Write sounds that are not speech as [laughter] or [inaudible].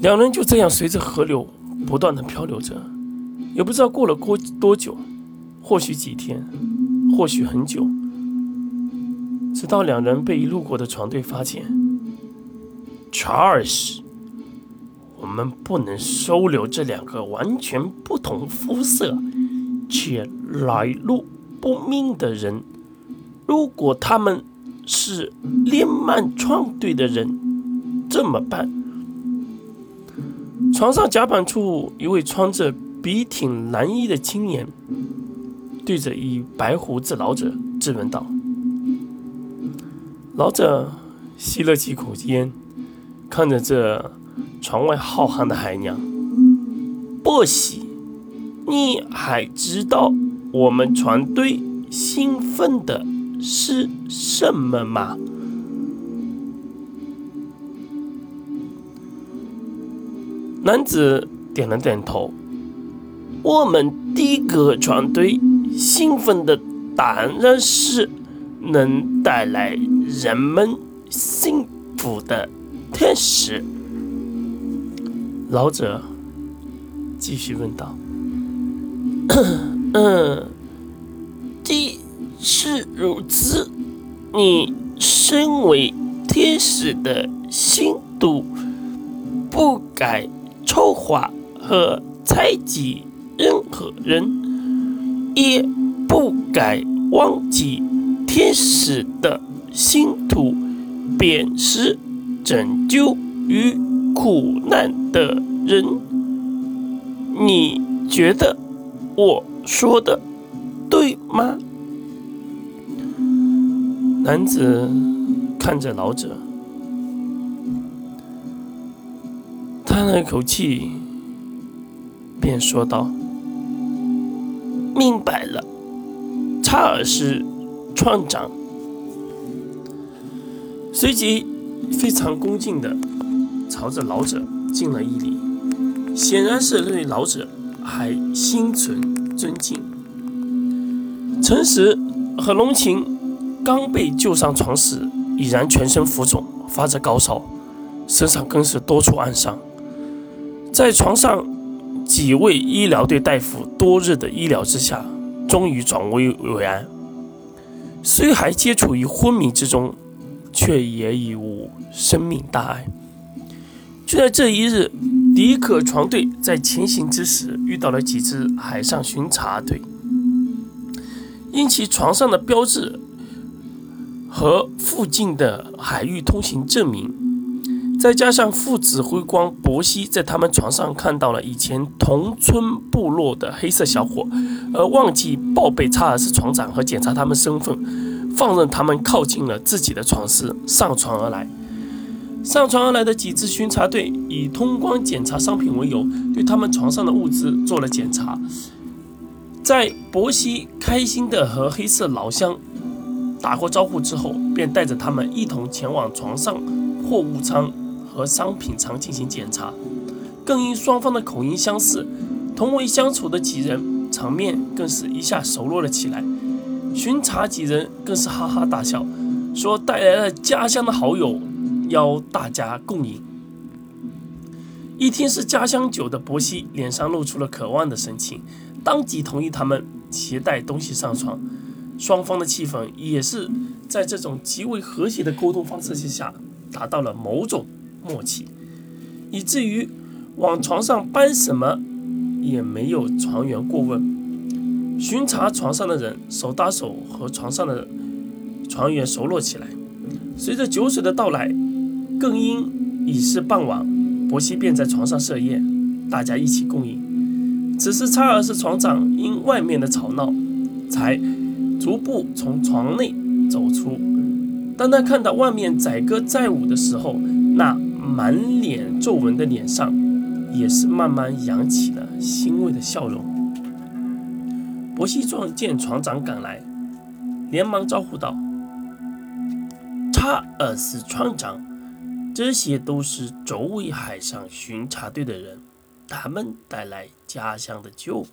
两人就这样随着河流不断的漂流着，也不知道过了过多久，或许几天，或许很久，直到两人被一路过的船队发现。查尔斯，我们不能收留这两个完全不同肤色且来路不明的人。如果他们是连曼创队的人，怎么办？床上甲板处，一位穿着笔挺蓝衣的青年对着一白胡子老者质问道：“老者吸了几口烟，看着这船外浩瀚的海洋，波西，你还知道我们船队兴奋的是什么吗？”男子点了点头。我们第一个船队兴奋的当然是能带来人们幸福的天使。老者继续问道：“ [coughs] 嗯，既是如此，你身为天使的心度不该。”筹划和猜忌任何人，也不该忘记天使的信徒便是拯救于苦难的人。你觉得我说的对吗？男子看着老者。叹了一口气，便说道：“明白了，查尔斯船长。”随即非常恭敬的朝着老者敬了一礼，显然是对老者还心存尊敬。陈实和龙琴刚被救上床时，已然全身浮肿，发着高烧，身上更是多处暗伤。在床上，几位医疗队大夫多日的医疗之下，终于转危为安。虽还接处于昏迷之中，却也已无生命大碍。就在这一日，迪克船队在前行之时遇到了几支海上巡查队，因其船上的标志和附近的海域通行证明。再加上副指挥官博西在他们船上看到了以前同村部落的黑色小伙，而忘记报备查尔斯船长和检查他们身份，放任他们靠近了自己的船室上船而来。上船而来的几支巡查队以通关检查商品为由，对他们船上的物资做了检查。在博西开心地和黑色老乡打过招呼之后，便带着他们一同前往船上货物舱。和商品仓进行检查，更因双方的口音相似，同为相处的几人场面更是一下熟络了起来。巡查几人更是哈哈大笑，说带来了家乡的好友，邀大家共饮。一听是家乡酒的伯西脸上露出了渴望的神情，当即同意他们携带东西上床。双方的气氛也是在这种极为和谐的沟通方式之下达到了某种。默契，以至于往床上搬什么也没有船员过问。巡查床上的人手搭手和床上的船员熟络起来。随着酒水的到来，更因已是傍晚，伯西便在床上设宴，大家一起共饮。此时查尔斯船长因外面的吵闹，才逐步从床内走出。当他看到外面载歌载舞的时候，那。满脸皱纹的脸上，也是慢慢扬起了欣慰的笑容。伯西撞见船长赶来，连忙招呼道：“查尔斯船长，这些都是周围海上巡查队的人，他们带来家乡的酒。”